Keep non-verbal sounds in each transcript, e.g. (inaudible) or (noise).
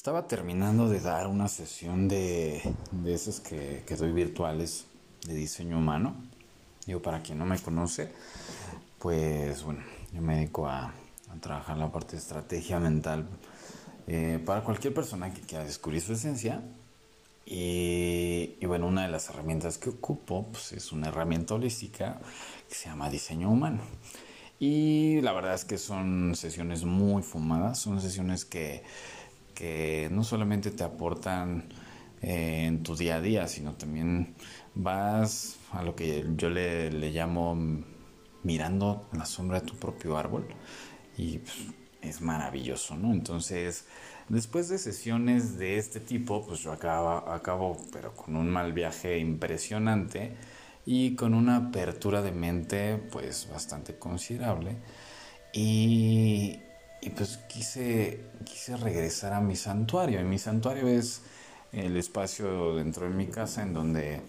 Estaba terminando de dar una sesión de, de esas que, que doy virtuales de diseño humano. Digo, para quien no me conoce, pues bueno, yo me dedico a, a trabajar la parte de estrategia mental eh, para cualquier persona que quiera descubrir su esencia. Y, y, bueno, una de las herramientas que ocupo pues, es una herramienta holística que se llama diseño humano. Y la verdad es que son sesiones muy fumadas, son sesiones que que no solamente te aportan eh, en tu día a día, sino también vas a lo que yo le, le llamo mirando la sombra de tu propio árbol y pues, es maravilloso, ¿no? Entonces, después de sesiones de este tipo, pues yo acabo, acabo, pero con un mal viaje impresionante y con una apertura de mente, pues bastante considerable. Y, y pues quise, quise regresar a mi santuario. Y mi santuario es el espacio dentro de mi casa en donde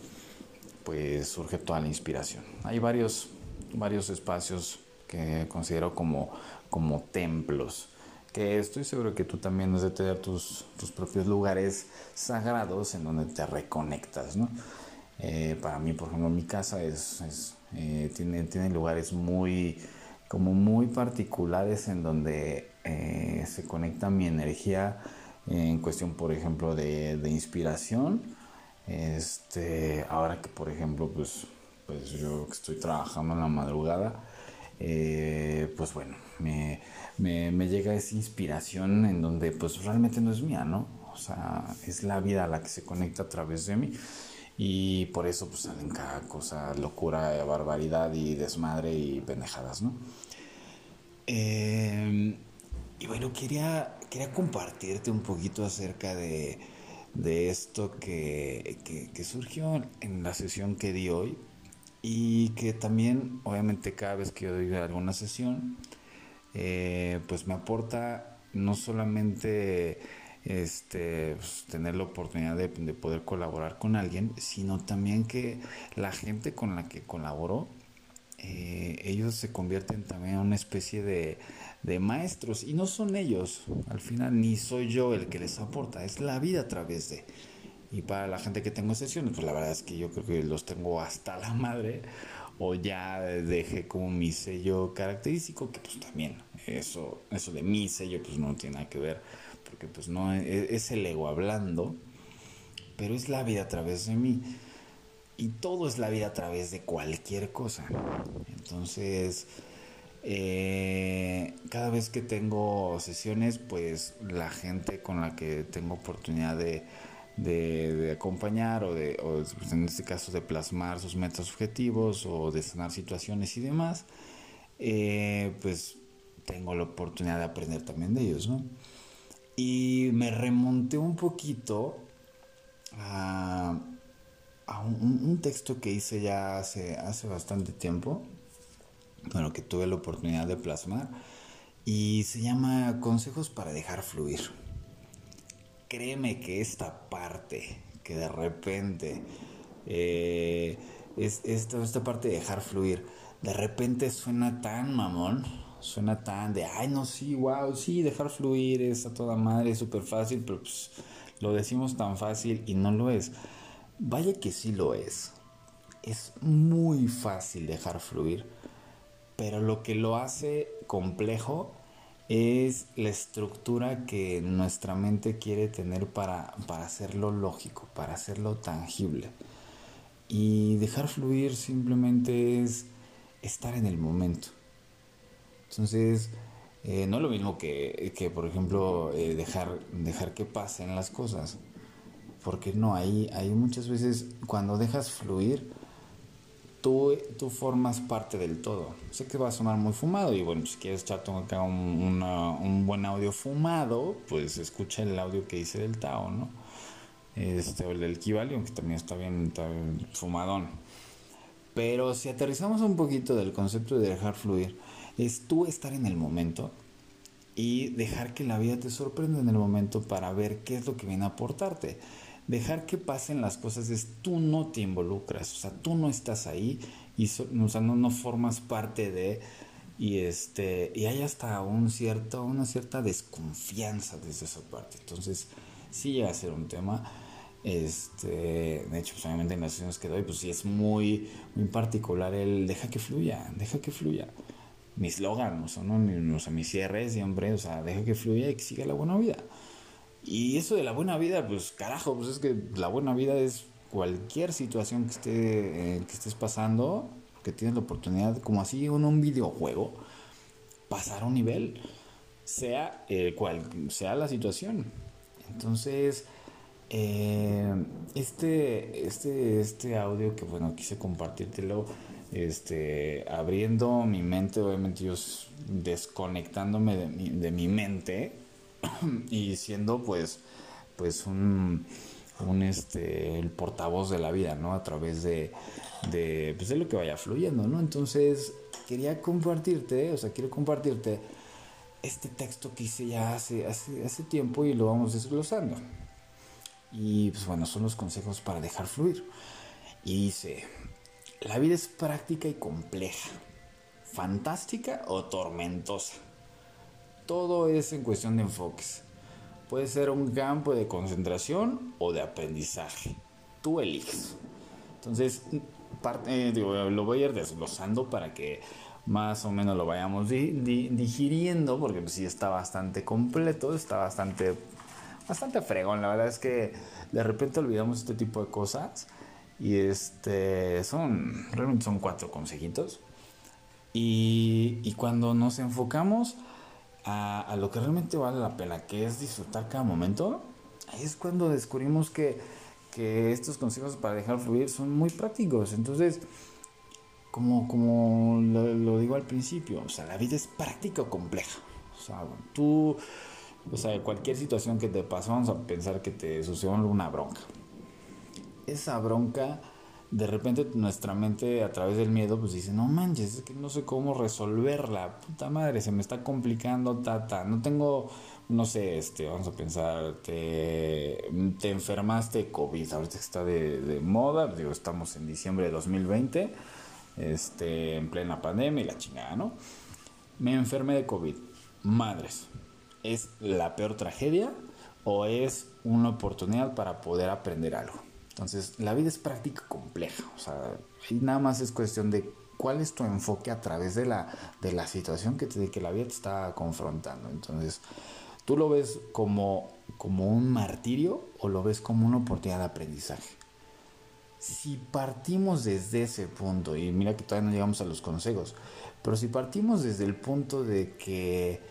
pues surge toda la inspiración. Hay varios, varios espacios que considero como, como templos, que estoy seguro que tú también has de tener tus, tus propios lugares sagrados en donde te reconectas, ¿no? Eh, para mí, por ejemplo, mi casa es, eh, tiene, tiene lugares muy como muy particulares en donde eh, se conecta mi energía en cuestión, por ejemplo, de, inspiración. Este, ahora que, por ejemplo, pues, pues yo estoy trabajando en la madrugada, eh, pues bueno, me, me, me, llega esa inspiración en donde pues realmente no es mía, ¿no? O sea, es la vida la que se conecta a través de mí. Y por eso pues salen cada cosa, locura, barbaridad y desmadre y pendejadas, ¿no? Eh, y bueno, quería, quería compartirte un poquito acerca de, de esto que, que, surgió en la sesión que di hoy y que también, obviamente, cada vez que yo doy alguna sesión, eh, pues me aporta no solamente este, pues, tener la oportunidad de, de, poder colaborar con alguien, sino también que la gente con la que colaboro, eh, ellos se convierten también en una especie de, de, maestros y no son ellos, al final ni soy yo el que les aporta, es la vida a través de. Y para la gente que tengo sesiones, pues la verdad es que yo creo que los tengo hasta la madre o ya dejé como mi sello característico, que pues también eso, eso de mi sello pues no tiene nada que ver porque pues no es, es el ego hablando, pero es la vida a través de mí. Y todo es la vida a través de cualquier cosa. Entonces, eh, cada vez que tengo sesiones, pues la gente con la que tengo oportunidad de, acompañar o, de, pues en este caso de plasmar sus metas objetivos o de sanar situaciones y demás, eh, pues tengo la oportunidad de aprender también de ellos, ¿no? Y me remonté un poquito a, a un, texto que hice ya hace, hace bastante tiempo, bueno, que tuve la oportunidad de plasmar, y se llama Consejos para dejar fluir. Créeme que esta parte, que de repente, eh, es, esta, esta parte de dejar fluir, de repente suena tan mamón, suena tan de, ay, no, sí, wow, sí, dejar fluir es a toda madre, es súper fácil, pero pues, lo decimos tan fácil y no lo es. Vaya que sí lo es. Es muy fácil dejar fluir, pero lo que lo hace complejo es la estructura que nuestra mente quiere tener para, para hacerlo lógico, para hacerlo tangible. Y dejar fluir simplemente es estar en el momento entonces, eh, no es lo mismo que, que por ejemplo, eh, dejar, dejar que pasen las cosas. Porque no, hay, hay muchas veces cuando dejas fluir, tú, tú formas parte del todo. Sé que va a sonar muy fumado y bueno, si quieres echarte acá un, un buen audio fumado, pues escucha el audio que hice del Tao, ¿no? Este, o el del Kibalion, que también está bien, está bien fumadón. Pero si aterrizamos un poquito del concepto de dejar fluir, es tú estar en el momento y dejar que la vida te sorprenda en el momento para ver qué es lo que viene a aportarte. Dejar que pasen las cosas es tú no te involucras, o sea, tú no estás ahí y so, o sea, no, no formas parte de... y este y hay hasta un cierto una cierta desconfianza desde esa parte entonces sí llega a ser un tema este de hecho pues, obviamente en las sesiones que doy pues sí es muy muy particular el deja que fluya deja que fluya mi slogan o sea, ¿no? o sea, mi cierre siempre o sea deja que fluya y que siga la buena vida y eso de la buena vida pues carajo pues es que la buena vida es cualquier situación que esté eh, que estés pasando que tienes la oportunidad, como así en un videojuego, pasar a un nivel, sea el cual sea la situación. Entonces, eh, este, este, este audio que bueno, quise compartírtelo, este, abriendo mi mente, obviamente yo desconectándome de mi, de mi mente (clears throat) y siendo pues, pues un, un este, el portavoz de la vida, ¿no? A través de, de, pues de lo que vaya fluyendo, ¿no? Entonces, quería compartirte, o sea, quiero compartirte este texto que hice ya hace, hace, hace tiempo y lo vamos desglosando. Y pues bueno, son los consejos para dejar fluir. Y dice, la vida es práctica y compleja, fantástica o tormentosa. Todo es en cuestión de enfoques. Puede ser un campo de concentración o de aprendizaje. Tú eliges. Entonces, parte, lo voy a ir desglosando para que más o menos lo vayamos digiriendo, porque pues sí está bastante completo, está bastante, bastante fregón. La verdad es que de repente olvidamos este tipo de cosas y este son, realmente son cuatro consejitos. Y, y cuando nos enfocamos a, a, lo que realmente vale la pena, que es disfrutar cada momento, es cuando descubrimos que que estos consejos para dejar fluir son muy prácticos. Entonces, como, como lo, digo al principio, o sea, la vida es práctica o compleja. O sea, tú, o sea, cualquier situación que te pasa, vamos a pensar que te sucedió una bronca. Esa bronca, de repente nuestra mente a través del miedo, pues dice, no manches, es que no sé cómo resolverla. Puta madre, se me está complicando, tata. No tengo no sé, este, vamos a pensar, te, te enfermaste COVID, ahorita está de, de, moda, digo, estamos en diciembre de 2020, este, en plena pandemia y la chingada, ¿no? Me enfermé de COVID, madres, ¿es la peor tragedia o es una oportunidad para poder aprender algo? Entonces, la vida es práctica compleja, o sea, y nada más es cuestión de cuál es tu enfoque a través de la, de la situación que, te, que la vida te está confrontando. Entonces, ¿Tú lo ves como, como un martirio o lo ves como una oportunidad de aprendizaje? Si partimos desde ese punto, y mira que todavía no llegamos a los consejos, pero si partimos desde el punto de que,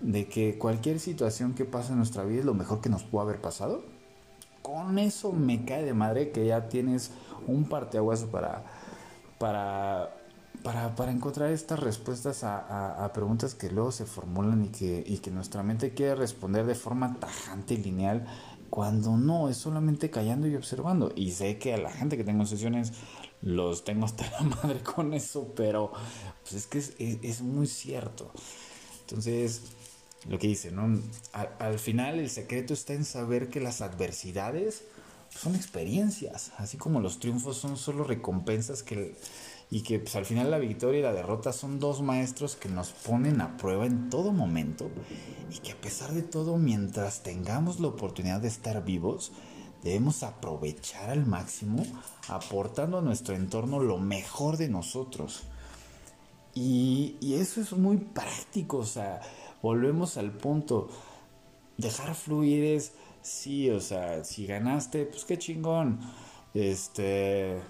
de que cualquier situación que pasa en nuestra vida es lo mejor que nos pudo haber pasado, con eso me cae de madre que ya tienes un parteaguas para, para para, para encontrar estas respuestas a, preguntas que luego se formulan y que, y que nuestra mente quiere responder de forma tajante y lineal, cuando no, es solamente callando y observando. Y sé que a la gente que tengo sesiones los tengo hasta la madre con eso, pero pues es que es, muy cierto. Entonces, lo que dice, ¿no? Al, al, final el secreto está en saber que las adversidades son experiencias, así como los triunfos son solo recompensas que y que pues, al final la victoria y la derrota son dos maestros que nos ponen a prueba en todo momento y que a pesar de todo, mientras tengamos la oportunidad de estar vivos, debemos aprovechar al máximo aportando a nuestro entorno lo mejor de nosotros. Y, y eso es muy práctico, o sea, volvemos al punto, dejar fluir es, sí, o sea, si ganaste, pues qué chingón, este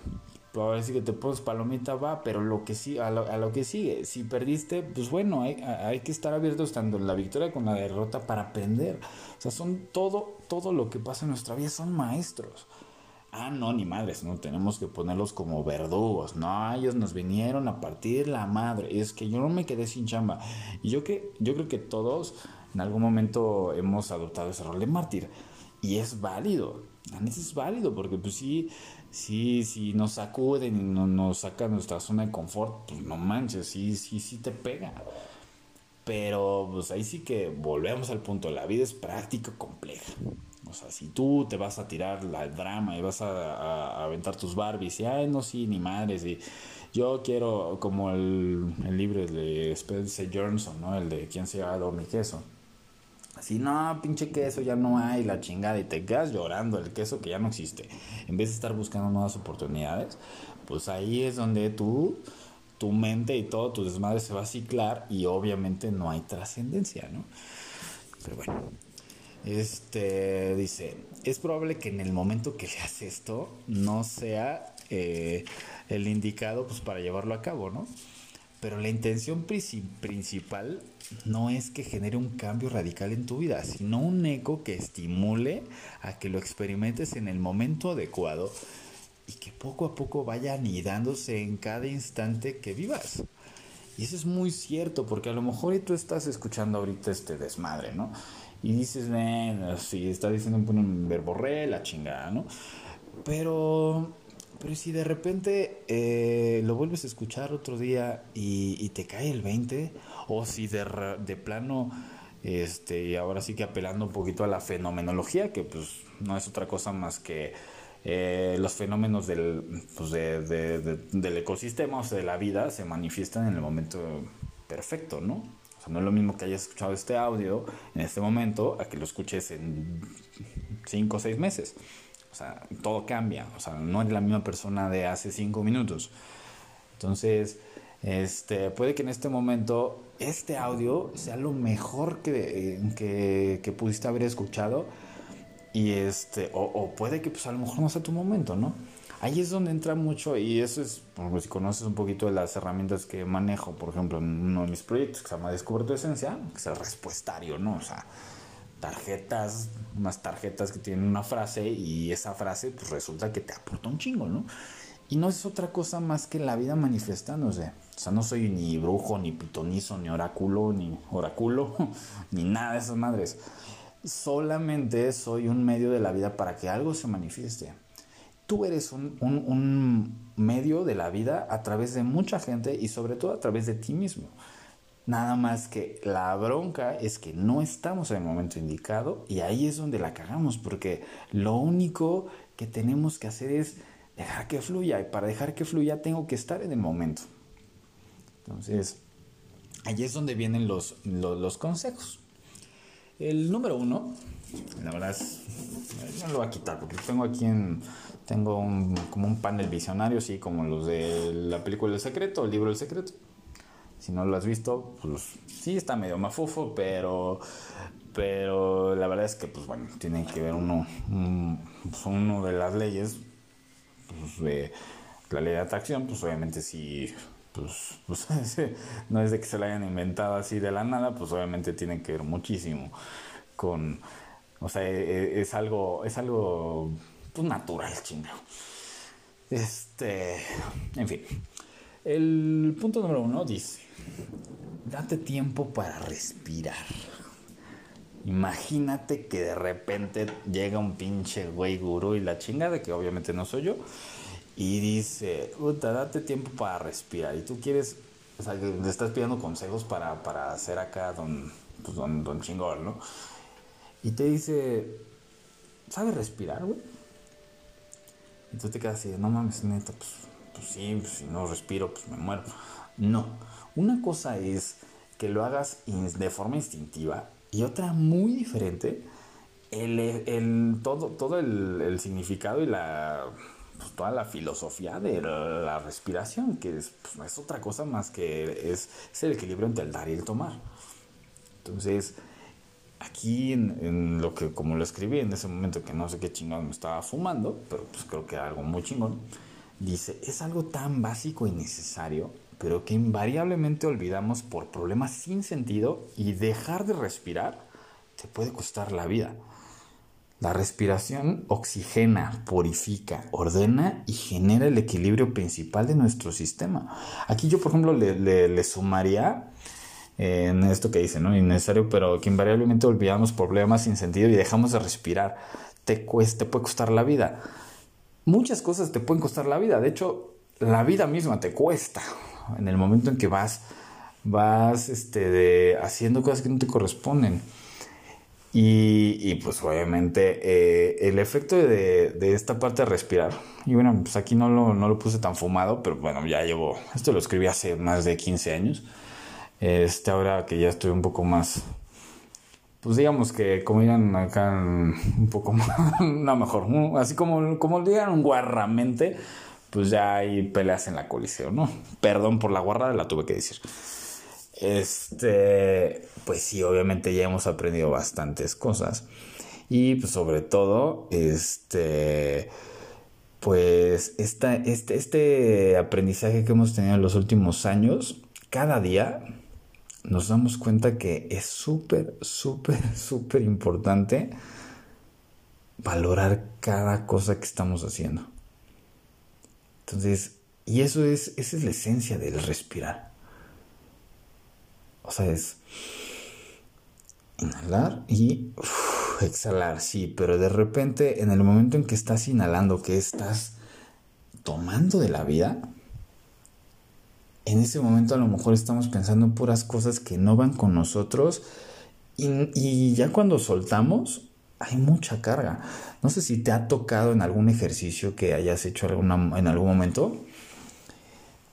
ahora sí que te pones palomita, va, pero lo que sí, a lo, que sigue, si perdiste, pues bueno, hay, hay, que estar abiertos tanto en la victoria como en la derrota para aprender. O sea, son todo, todo lo que pasa en nuestra vida son maestros. Ah, no, ni madres, no tenemos que ponerlos como verdugos. No, ellos nos vinieron a partir la madre. Es que yo no me quedé sin chamba. Y yo que, yo creo que todos en algún momento hemos adoptado ese rol de mártir. Y es válido. Es válido porque pues sí sí, sí nos sacuden y no, nos sacan nuestra zona de confort, pues no manches, sí, sí, sí te pega. Pero pues ahí sí que volvemos al punto, la vida es práctica compleja. O sea, si tú te vas a tirar la drama y vas a, aventar tus Barbies y, ay, no, sí, ni madres, y, yo quiero, como el, el libro de Spencer Johnson, ¿no? El de quién se llama mi queso. Así, no, pinche queso ya no hay, la chingada, y te quedas llorando el queso que ya no existe. En vez de estar buscando nuevas oportunidades, pues ahí es donde tú, tu mente y todo tu desmadre se va a ciclar y obviamente no hay trascendencia, ¿no? Pero bueno, este dice, es probable que en el momento que leas esto no sea eh, el indicado pues para llevarlo a cabo, ¿no? Pero la intención principal no es que genere un cambio radical en tu vida, sino un eco que estimule a que lo experimentes en el momento adecuado y que poco a poco vaya anidándose en cada instante que vivas. Y eso es muy cierto, porque a lo mejor tú estás escuchando ahorita este desmadre, ¿no? Y dices, ven, si está diciendo un verborré, la chingada, ¿no? Pero pero si de repente eh, lo vuelves a escuchar otro día y, te cae el 20, o si de, de plano, este, y ahora sí que apelando un poquito a la fenomenología, que pues no es otra cosa más que eh, los fenómenos del, pues del ecosistema, o sea, de la vida, se manifiestan en el momento perfecto, ¿no? O sea, no es lo mismo que hayas escuchado este audio en este momento a que lo escuches en 5 o 6 meses. O sea, todo cambia. O sea, no eres la misma persona de hace cinco minutos. Entonces, este, puede que en este momento este audio sea lo mejor que, que, que pudiste haber escuchado. Y este, o, puede que pues a lo mejor no sea tu momento, ¿no? Ahí es donde entra mucho, y eso es, si conoces un poquito de las herramientas que manejo, por ejemplo, en uno de mis proyectos que se llama Descubre tu Esencia, que es el respuestario, ¿no? O sea, tarjetas, unas tarjetas que tienen una frase y esa frase pues resulta que te aporta un chingo, ¿no? Y no es otra cosa más que la vida manifestándose. O sea, no soy ni brujo, ni pitonizo, ni oráculo, ni oráculo, (laughs) ni nada de esas madres. Solamente soy un medio de la vida para que algo se manifieste. Tú eres un, medio de la vida a través de mucha gente y sobre todo a través de ti mismo. Nada más que la bronca es que no estamos en el momento indicado y ahí es donde la cagamos, porque lo único que tenemos que hacer es dejar que fluya y para dejar que fluya tengo que estar en el momento. Entonces, ahí es donde vienen los, los, consejos. El número uno, la verdad es, no lo voy a quitar porque tengo aquí en, tengo un, como un panel visionario, así como los de la película El Secreto, el libro El Secreto. Si no lo has visto, pues sí está medio mafufo, pero, pero la verdad es que, pues bueno, tiene que ver uno, pues, uno de las leyes pues, de la ley de atracción, pues obviamente si pues, (laughs) pues no es de que se la hayan inventado así de la nada, pues obviamente tiene que ver muchísimo con, o sea, e, e, es, algo, es algo pues, natural, chingado. Este, en fin, el punto número uno dice, date tiempo para respirar. Imagínate que de repente llega un pinche güey gurú y la chingada, que obviamente no soy yo, y dice, date tiempo para respirar. Y tú quieres, o sea, le estás pidiendo consejos para, para hacer acá don, pues don, chingón, ¿no? Y te dice, ¿sabes respirar, güey? Y tú te quedas así, no mames, neta, pues, pues sí, pues si no respiro, pues me muero. No una cosa es que lo hagas de forma instintiva y otra muy diferente, el, todo, todo el, significado y la, pues, toda la filosofía de la, respiración, que es, es, otra cosa más que es, el equilibrio entre el dar y el tomar. Entonces, aquí en, lo que, como lo escribí en ese momento que no sé qué chingón me estaba fumando, pero pues creo que era algo muy chingón, dice, es algo tan básico y necesario pero que invariablemente olvidamos por problemas sin sentido y dejar de respirar te puede costar la vida. La respiración oxigena, purifica, ordena y genera el equilibrio principal de nuestro sistema. Aquí yo, por ejemplo, le, sumaría eh, en esto que dice, ¿no? Innecesario, pero que invariablemente olvidamos problemas sin sentido y dejamos de respirar. Te, cuesta, te puede costar la vida. Muchas cosas te pueden costar la vida. De hecho, la vida misma te cuesta en el momento en que vas, vas este, de, haciendo cosas que no te corresponden. Y, pues obviamente eh, el efecto de, de, esta parte de respirar, y bueno, pues aquí no lo, no lo puse tan fumado, pero bueno, ya llevo, esto lo escribí hace más de 15 años, este ahora que ya estoy un poco más, pues digamos que como digan acá un poco (laughs) más, no mejor, así como, como digan guarramente, pues ya hay peleas en la coliseo, ¿no? Perdón por la guarrada, la tuve que decir. Este, pues sí, obviamente ya hemos aprendido bastantes cosas. Y pues sobre todo, este, pues esta, este, este aprendizaje que hemos tenido en los últimos años, cada día nos damos cuenta que es súper, súper, (laughs) súper importante valorar cada cosa que estamos haciendo. Entonces, y eso es, esa es la esencia del respirar. O sea, es inhalar y exhalar, sí, pero de repente en el momento en que estás inhalando, que estás tomando de la vida, en ese momento a lo mejor estamos pensando en puras cosas que no van con nosotros y, ya cuando soltamos hay mucha carga. No sé si te ha tocado en algún ejercicio que hayas hecho en algún momento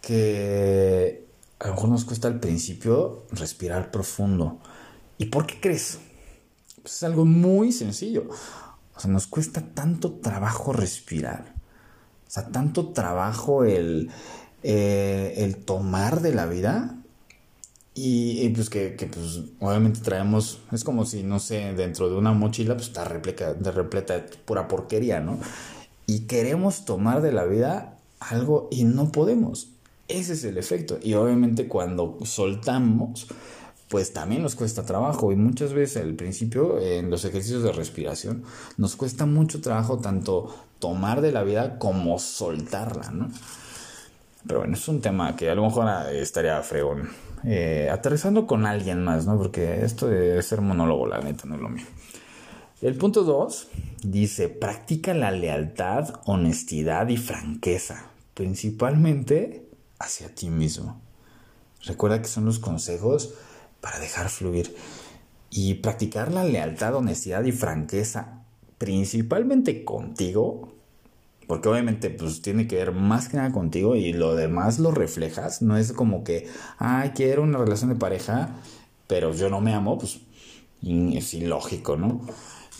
que a lo mejor nos cuesta al principio respirar profundo. ¿Y por qué crees? Pues es algo muy sencillo. O sea, nos cuesta tanto trabajo respirar. O sea, tanto trabajo el, eh, el tomar de la vida. Y, pues que, pues obviamente traemos, es como si, no sé, dentro de una mochila pues está repleta, repleta de pura porquería, ¿no? Y queremos tomar de la vida algo y no podemos. Ese es el efecto. Y obviamente cuando soltamos, pues también nos cuesta trabajo. Y muchas veces al principio, en los ejercicios de respiración, nos cuesta mucho trabajo tanto tomar de la vida como soltarla, ¿no? Pero bueno, es un tema que a lo mejor estaría fregón. Eh, aterrizando con alguien más, ¿no? Porque esto de ser monólogo, la neta, no es lo mío. El punto 2 dice, practica la lealtad, honestidad y franqueza, principalmente hacia ti mismo. Recuerda que son los consejos para dejar fluir y practicar la lealtad, honestidad y franqueza, principalmente contigo, porque obviamente pues tiene que ver más que nada contigo y lo demás lo reflejas, no es como que, ah, quiero una relación de pareja, pero yo no me amo, pues es ilógico, ¿no?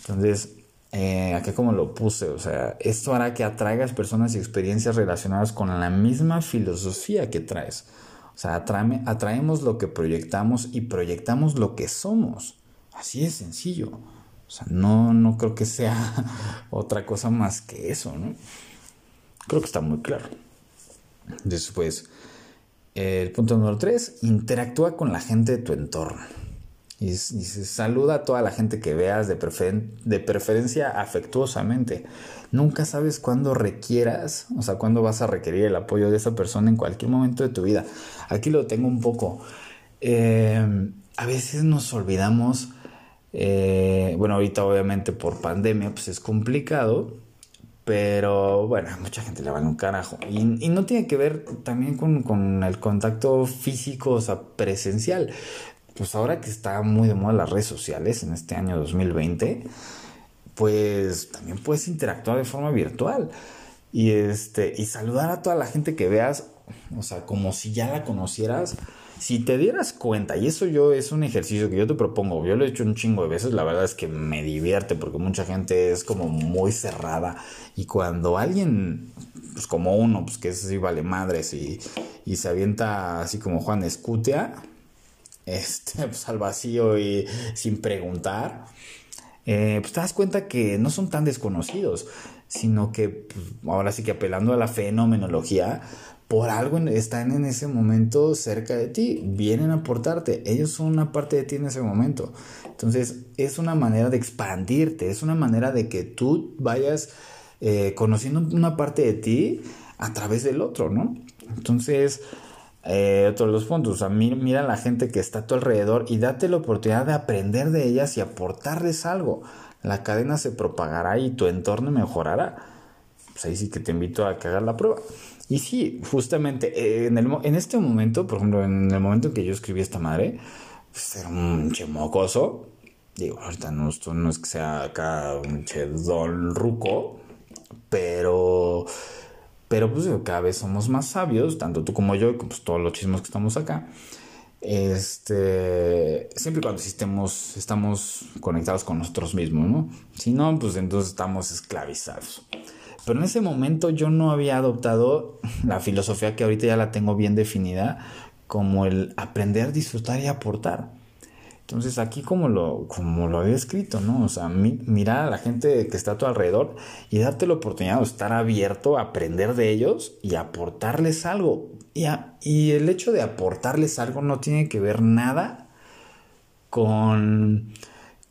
Entonces, eh, acá como lo puse, o sea, esto hará que atraigas personas y experiencias relacionadas con la misma filosofía que traes. O sea, atraemos lo que proyectamos y proyectamos lo que somos. Así de sencillo. O sea, no, no creo que sea (laughs) otra cosa más que eso, ¿no? Creo que está muy claro. Después, el punto número tres, interactúa con la gente de tu entorno. Y saluda a toda la gente que veas de, de preferencia afectuosamente. Nunca sabes cuándo requieras, o sea, cuándo vas a requerir el apoyo de esa persona en cualquier momento de tu vida. Aquí lo tengo un poco. Eh, a veces nos olvidamos, eh, bueno, ahorita obviamente por pandemia pues es complicado, pero bueno, mucha gente le vale un carajo. Y, y no tiene que ver también con, con, el contacto físico, o sea, presencial pues ahora que está muy de moda las redes sociales en este año 2020, pues también puedes interactuar de forma virtual y este y saludar a toda la gente que veas, o sea, como si ya la conocieras. Si te dieras cuenta, y eso yo es un ejercicio que yo te propongo, yo lo he hecho un chingo de veces, la verdad es que me divierte porque mucha gente es como muy cerrada y cuando alguien, pues como uno, pues que es así vale madres y, y se avienta así como Juan Escutia, este, (laughs) pues, al vacío y sin preguntar, eh, pues te das cuenta que no son tan desconocidos, sino que pues, ahora sí que apelando a la fenomenología, por algo están en ese momento cerca de ti, vienen a aportarte, ellos son una parte de ti en ese momento. Entonces es una manera de expandirte, es una manera de que tú vayas eh, conociendo una parte de ti a través del otro, ¿no? Entonces, eh, otro de los puntos, mira, a la gente que está a tu alrededor y date la oportunidad de aprender de ellas y aportarles algo. La cadena se propagará y tu entorno mejorará. Pues ahí sí que te invito a que hagas la prueba. Y sí, justamente eh, en, este momento, por ejemplo, en el momento en que yo escribí esta madre, pues era un chemocoso. Digo, ahorita no, no es que sea acá un chedón ruco, pero, pero pues cada vez somos más sabios, tanto tú como yo, pues todos los chismos que estamos acá. Este, siempre y cuando estemos, estamos conectados con nosotros mismos, ¿no? Si no, pues entonces estamos esclavizados. Pero en ese momento yo no había adoptado (laughs) la filosofía que ahorita ya la tengo bien definida como el aprender, disfrutar y aportar. Entonces aquí como lo, como lo había escrito, ¿no? O sea, mirar a la gente que está a tu alrededor y darte la oportunidad de estar abierto a aprender de ellos y aportarles algo. Y, y el hecho de aportarles algo no tiene que ver nada con,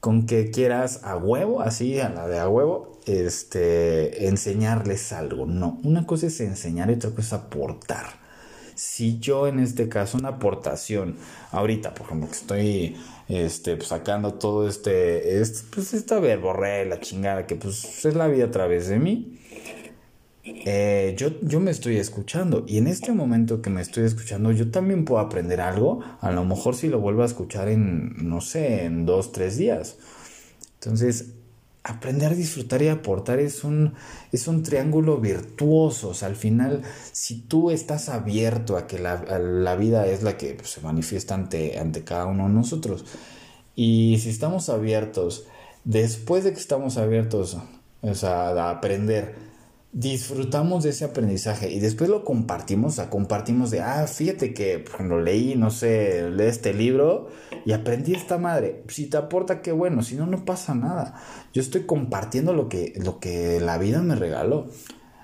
con que quieras a huevo, así, a la de a huevo, este, enseñarles algo. No, una cosa es enseñar y otra cosa es aportar si yo en este caso una aportación, ahorita por ejemplo que estoy este, pues, sacando todo este, este, pues esta verborrea, la chingada que pues es la vida a través de mí, eh, yo, yo me estoy escuchando y en este momento que me estoy escuchando yo también puedo aprender algo, a lo mejor si lo vuelvo a escuchar en, no sé, en dos, tres días. Entonces, aprender a disfrutar y aportar es un, es un triángulo virtuoso. O sea, al final, si tú estás abierto a que la, vida es la que pues, se manifiesta ante, ante cada uno de nosotros, y si estamos abiertos, después de que estamos abiertos o sea, a aprender, disfrutamos de ese aprendizaje y después lo compartimos, o sea, compartimos de, ah, fíjate que lo leí, no sé, leí este libro y aprendí esta madre. Si te aporta, qué bueno, si no, no pasa nada. Yo estoy compartiendo lo que, lo que la vida me regaló.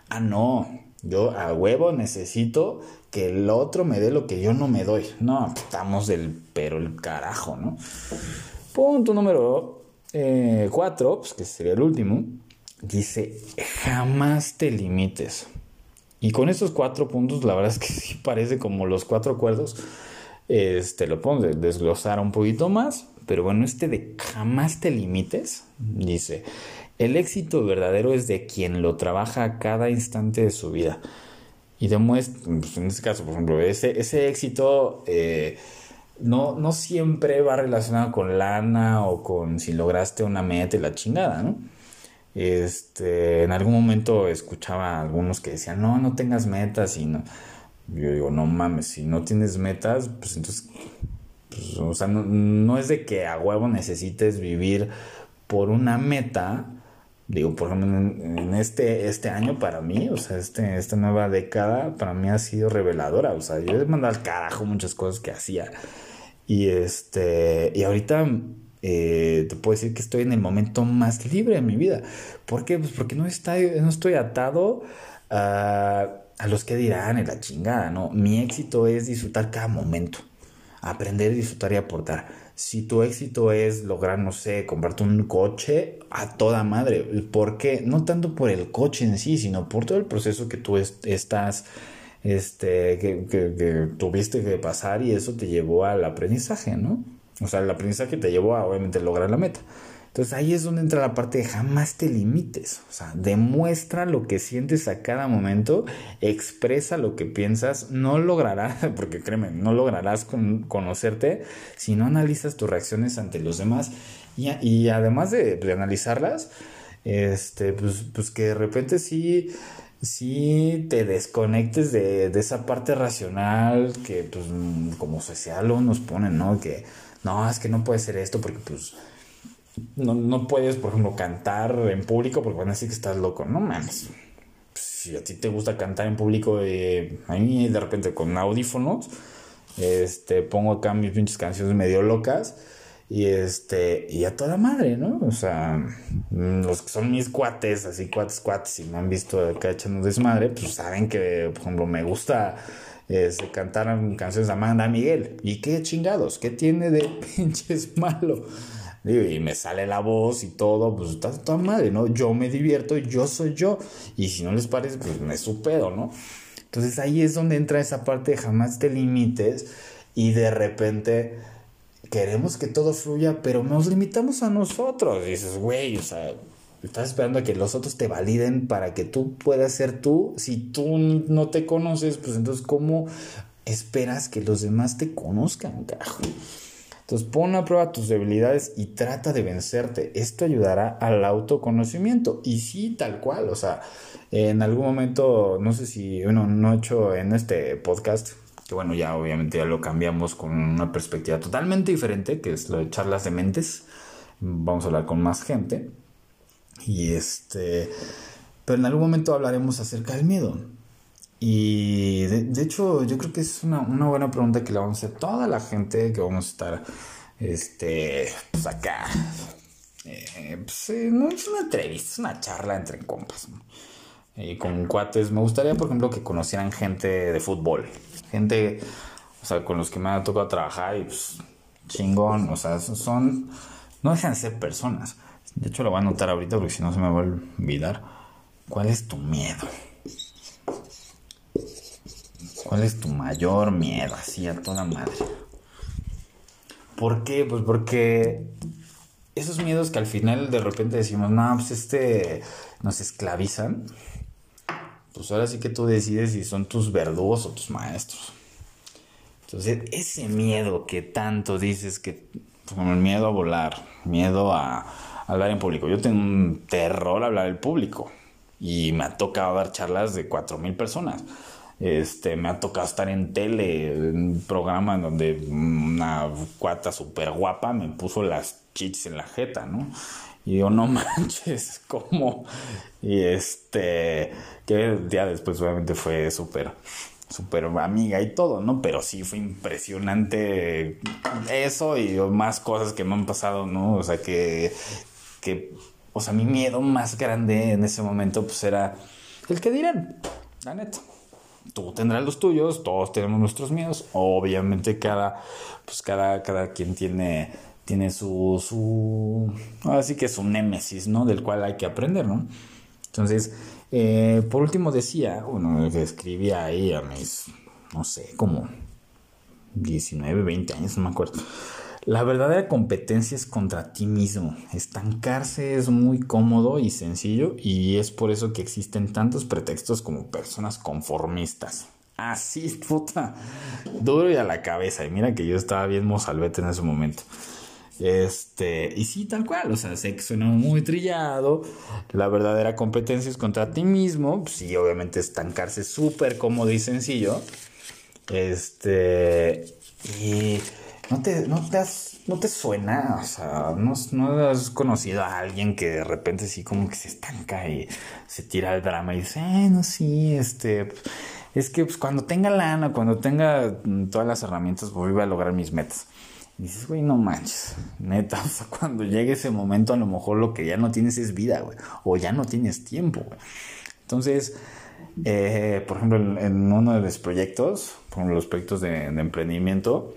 Ah, no, yo a huevo necesito que el otro me dé lo que yo no me doy. No, estamos del pero el carajo, ¿no? Punto número 4, eh, pues que sería el último dice, jamás te limites. Y con estos cuatro puntos, la verdad es que (laughs) sí parece como los cuatro acuerdos. Este, lo podemos desglosar un poquito más, pero bueno, este de jamás te limites, dice, el éxito verdadero es de quien lo trabaja a cada instante de su vida. Y demuestra, pues, en este caso, por ejemplo, ese, ese éxito eh, no, no siempre va relacionado con lana o con si lograste una meta y la chingada, ¿no? Este, en algún momento escuchaba a algunos que decían, no, no tengas metas y no. Yo digo, no mames, si no tienes metas, pues entonces, pues, o sea, no, es de que a huevo necesites vivir por una meta. Digo, por ejemplo, en, este, este año para mí, o sea, este, esta nueva década para mí ha sido reveladora. O sea, yo he mandado al carajo muchas cosas que hacía. Y este, y ahorita eh, te puedo decir que estoy en el momento más libre de mi vida. ¿Por qué? Pues porque no, está, no estoy atado a, a los que dirán en la chingada, ¿no? Mi éxito es disfrutar cada momento, aprender, disfrutar y aportar. Si tu éxito es lograr, no sé, comprarte un coche a toda madre, ¿por qué? No tanto por el coche en sí, sino por todo el proceso que tú estás, este, que, que tuviste que pasar y eso te llevó al aprendizaje, ¿no? O sea, el aprendizaje te llevó a obviamente lograr la meta. Entonces ahí es donde entra la parte de jamás te limites. O sea, demuestra lo que sientes a cada momento, expresa lo que piensas, no lograrás, (laughs) porque créeme, no lograrás conocerte si no analizas tus reacciones ante los demás y, además de, analizarlas, este, pues, pues que de repente sí sí te desconectes de, de, esa parte racional que pues como social nos ponen, ¿no? Que no, es que no puede ser esto porque pues no, puedes, por ejemplo, cantar en público porque van a decir que estás loco. No mames. si a ti te gusta cantar en público, eh, a mí de repente con audífonos, este, pongo acá mis pinches canciones medio locas y este, y a toda madre, ¿no? O sea, los que son mis cuates, así cuates, cuates, y me han visto acá echando desmadre, pues saben que, por ejemplo, me gusta este, cantaran canciones de Amanda Miguel. ¿Y qué chingados? ¿Qué tiene de (laughs) pinches malo? y me sale la voz y todo, pues está toda madre, ¿no? Yo me divierto, yo soy yo. Y si no les parece, pues me su pedo, ¿no? Entonces ahí es donde entra esa parte de jamás te limites y de repente queremos que todo fluya, pero nos limitamos a nosotros. Dices, güey, o sea, Estás esperando a que los otros te validen para que tú puedas ser tú. Si tú no te conoces, pues entonces, ¿cómo esperas que los demás te conozcan, carajo? Entonces pon a prueba tus debilidades y trata de vencerte. Esto ayudará al autoconocimiento. Y sí, tal cual. O sea, en algún momento, no sé si, bueno, no he hecho en este podcast, que bueno, ya obviamente ya lo cambiamos con una perspectiva totalmente diferente, que es lo de charlas de mentes. Vamos a hablar con más gente. Y este, pero en algún momento hablaremos acerca del miedo. Y de, hecho, yo creo que es una, buena pregunta que le vamos a hacer a toda la gente que vamos a estar, este, pues acá. Eh, pues, eh, no es una entrevista, es una charla entre compas. Y con cuates. Me gustaría, por ejemplo, que conocieran gente de fútbol. Gente, o sea, con los que me ha tocado trabajar y pues chingón. O sea, son, no dejan de ser personas. De hecho, lo voy a anotar ahorita porque si no se me va a olvidar. ¿Cuál es tu miedo? ¿Cuál es tu mayor miedo? Así a toda madre. ¿Por qué? Pues porque esos miedos que al final de repente decimos, no, pues este nos esclavizan. Pues ahora sí que tú decides si son tus verdugos o tus maestros. Entonces, ese miedo que tanto dices que, como el miedo a volar, miedo a hablar en público. Yo tengo un terror a hablar en público y me ha tocado dar charlas de cuatro mil personas. Este, me ha tocado estar en tele, en un programa donde una cuata súper guapa me puso las chichis en la jeta, ¿no? Y yo, no (laughs) manches, ¿cómo? Y este, que día después obviamente fue súper, súper amiga y todo, ¿no? Pero sí fue impresionante eso y más cosas que me han pasado, ¿no? O sea, que, que, o sea, mi miedo más grande en ese momento, pues era el que dirán, la neta tú tendrás los tuyos, todos tenemos nuestros miedos, obviamente cada, pues cada, cada quien tiene, tiene su, su, así que es un némesis, ¿no? Del cual hay que aprender, ¿no? Entonces, eh, por último decía, bueno, escribía ahí a mis, no sé, como 19, 20 años, no me acuerdo. La verdadera competencia es contra ti mismo. Estancarse es muy cómodo y sencillo y es por eso que existen tantos pretextos como personas conformistas. Así, puta. Duro y a la cabeza. Y mira que yo estaba bien mozalbete en ese momento. Este, y sí, tal cual, o sea, sé que suena muy trillado. La verdadera competencia es contra ti mismo. Sí, obviamente estancarse súper cómodo y sencillo. Este, y ¿No te, no te, no te suena? O sea, ¿no, ¿no, has conocido a alguien que de repente sí como que se estanca y se tira al drama y dice, eh, no, sí, este, es que pues cuando tenga lana, cuando tenga todas las herramientas, pues voy a lograr mis metas. Dices, güey, no manches, neta, (laughs) o sea, cuando llegue ese momento a lo mejor lo que ya no tienes es vida, güey, o ya no tienes tiempo, güey. Entonces, eh, por ejemplo, en, uno de los proyectos, por los proyectos de emprendimiento,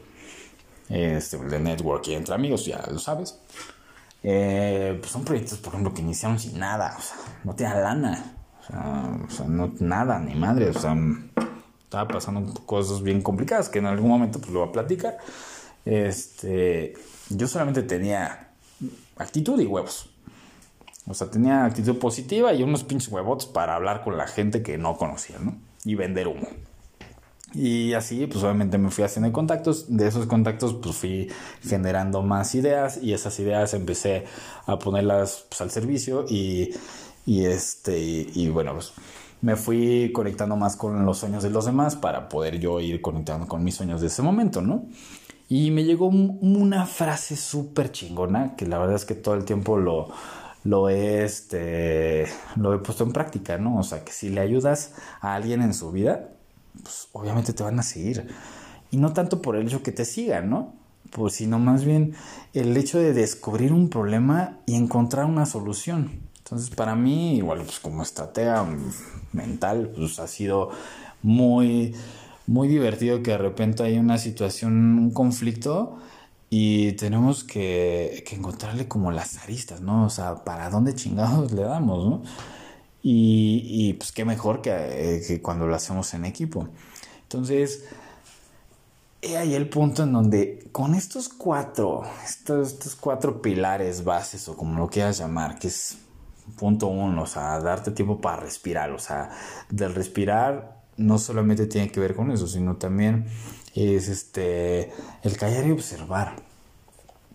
este, de network y entre amigos, ya lo sabes. Eh, pues son proyectos, por ejemplo, que iniciaron sin nada, o sea, no tenía lana, o sea, no nada, ni madre, o sea, estaba pasando cosas bien complicadas que en algún momento pues lo voy a platicar. Este, yo solamente tenía actitud y huevos. O sea, tenía actitud positiva y unos pinches huevots para hablar con la gente que no conocía, ¿no? Y vender humo. Y así, pues obviamente me fui haciendo contactos. De esos contactos, pues fui generando más ideas y esas ideas empecé a ponerlas pues, al servicio y, y este, y, bueno, pues me fui conectando más con los sueños de los demás para poder yo ir conectando con mis sueños de ese momento, ¿no? Y me llegó una frase súper chingona que la verdad es que todo el tiempo lo, lo he, este, lo he puesto en práctica, ¿no? O sea, que si le ayudas a alguien en su vida, pues obviamente te van a seguir. Y no tanto por el hecho que te sigan, ¿no? Pues, sino más bien el hecho de descubrir un problema y encontrar una solución. Entonces, para mí, igual, pues como estratega mental, pues ha sido muy, muy divertido que de repente hay una situación, un conflicto y tenemos que, que encontrarle como las aristas, ¿no? O sea, ¿para dónde chingados le damos, ¿no? Y, pues qué mejor eh, que, cuando lo hacemos en equipo. Entonces, he ahí el punto en donde con estos cuatro, estos, estos cuatro pilares bases o como lo quieras llamar, que es punto uno, o sea, darte tiempo para respirar, o sea, del respirar no solamente tiene que ver con eso, sino también es este el callar y observar.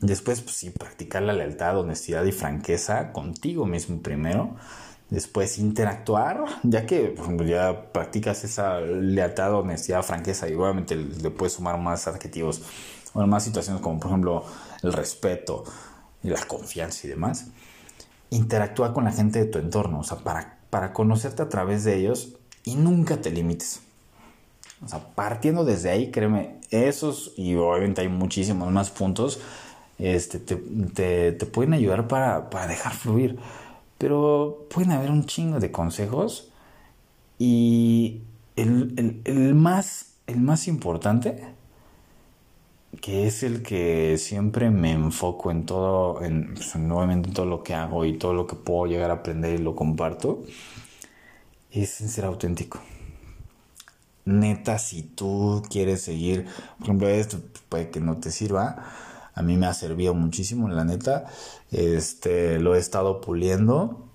Después, pues sí, practicar la lealtad, honestidad y franqueza contigo mismo primero. Después interactuar, ya que ya practicas esa lealtad, honestidad, franqueza y obviamente le puedes sumar más adjetivos o más situaciones como por ejemplo el respeto y la confianza y demás. Interactúa con la gente de tu entorno, o sea, para, para conocerte a través de ellos y nunca te limites. O sea, partiendo desde ahí, créeme, esos y obviamente hay muchísimos más puntos, este, te, te, pueden ayudar para, para dejar fluir. Pero pueden haber un chingo de consejos y el, el, más, el más importante, que es el que siempre me enfoco en todo, en, pues, nuevamente en todo lo que hago y todo lo que puedo llegar a aprender y lo comparto, es ser auténtico. Neta, si tú quieres seguir, por ejemplo, esto puede que no te sirva, a mí me ha servido muchísimo, la neta. Este, lo he estado puliendo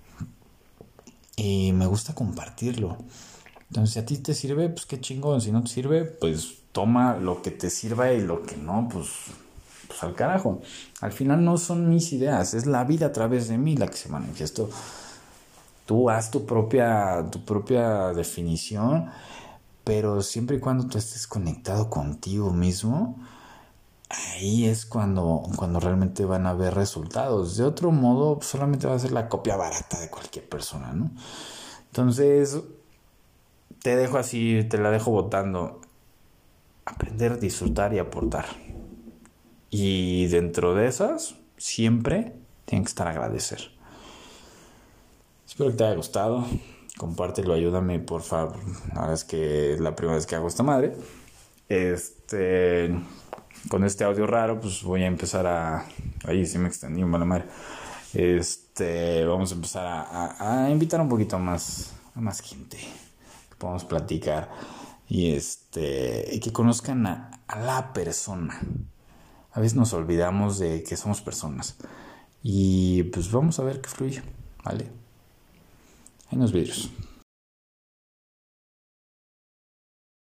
y me gusta compartirlo. Entonces, si a ti te sirve, pues qué chingón. Si no te sirve, pues toma lo que te sirva y lo que no, pues, pues al carajo. Al final no son mis ideas, es la vida a través de mí la que se manifiestó. Tú haz tu propia, tu propia definición, pero siempre y cuando tú estés conectado contigo mismo, ahí es cuando, cuando realmente van a ver resultados. De otro modo, solamente va a ser la copia barata de cualquier persona, ¿no? Entonces, te dejo así, te la dejo votando. Aprender, disfrutar y aportar. Y dentro de esas, siempre tienen que estar agradecer. Espero que te haya gustado. Compártelo, ayúdame, por favor. Ahora es que es la primera vez que hago esta madre. Este con este audio raro, pues voy a empezar a. Ahí sí me extendí, mala madre. Este, vamos a empezar a, a, invitar un poquito más, a más gente que podamos platicar y este, y que conozcan a, a la persona. A veces nos olvidamos de que somos personas y pues vamos a ver qué fluye, ¿vale? Hay unos vídeos.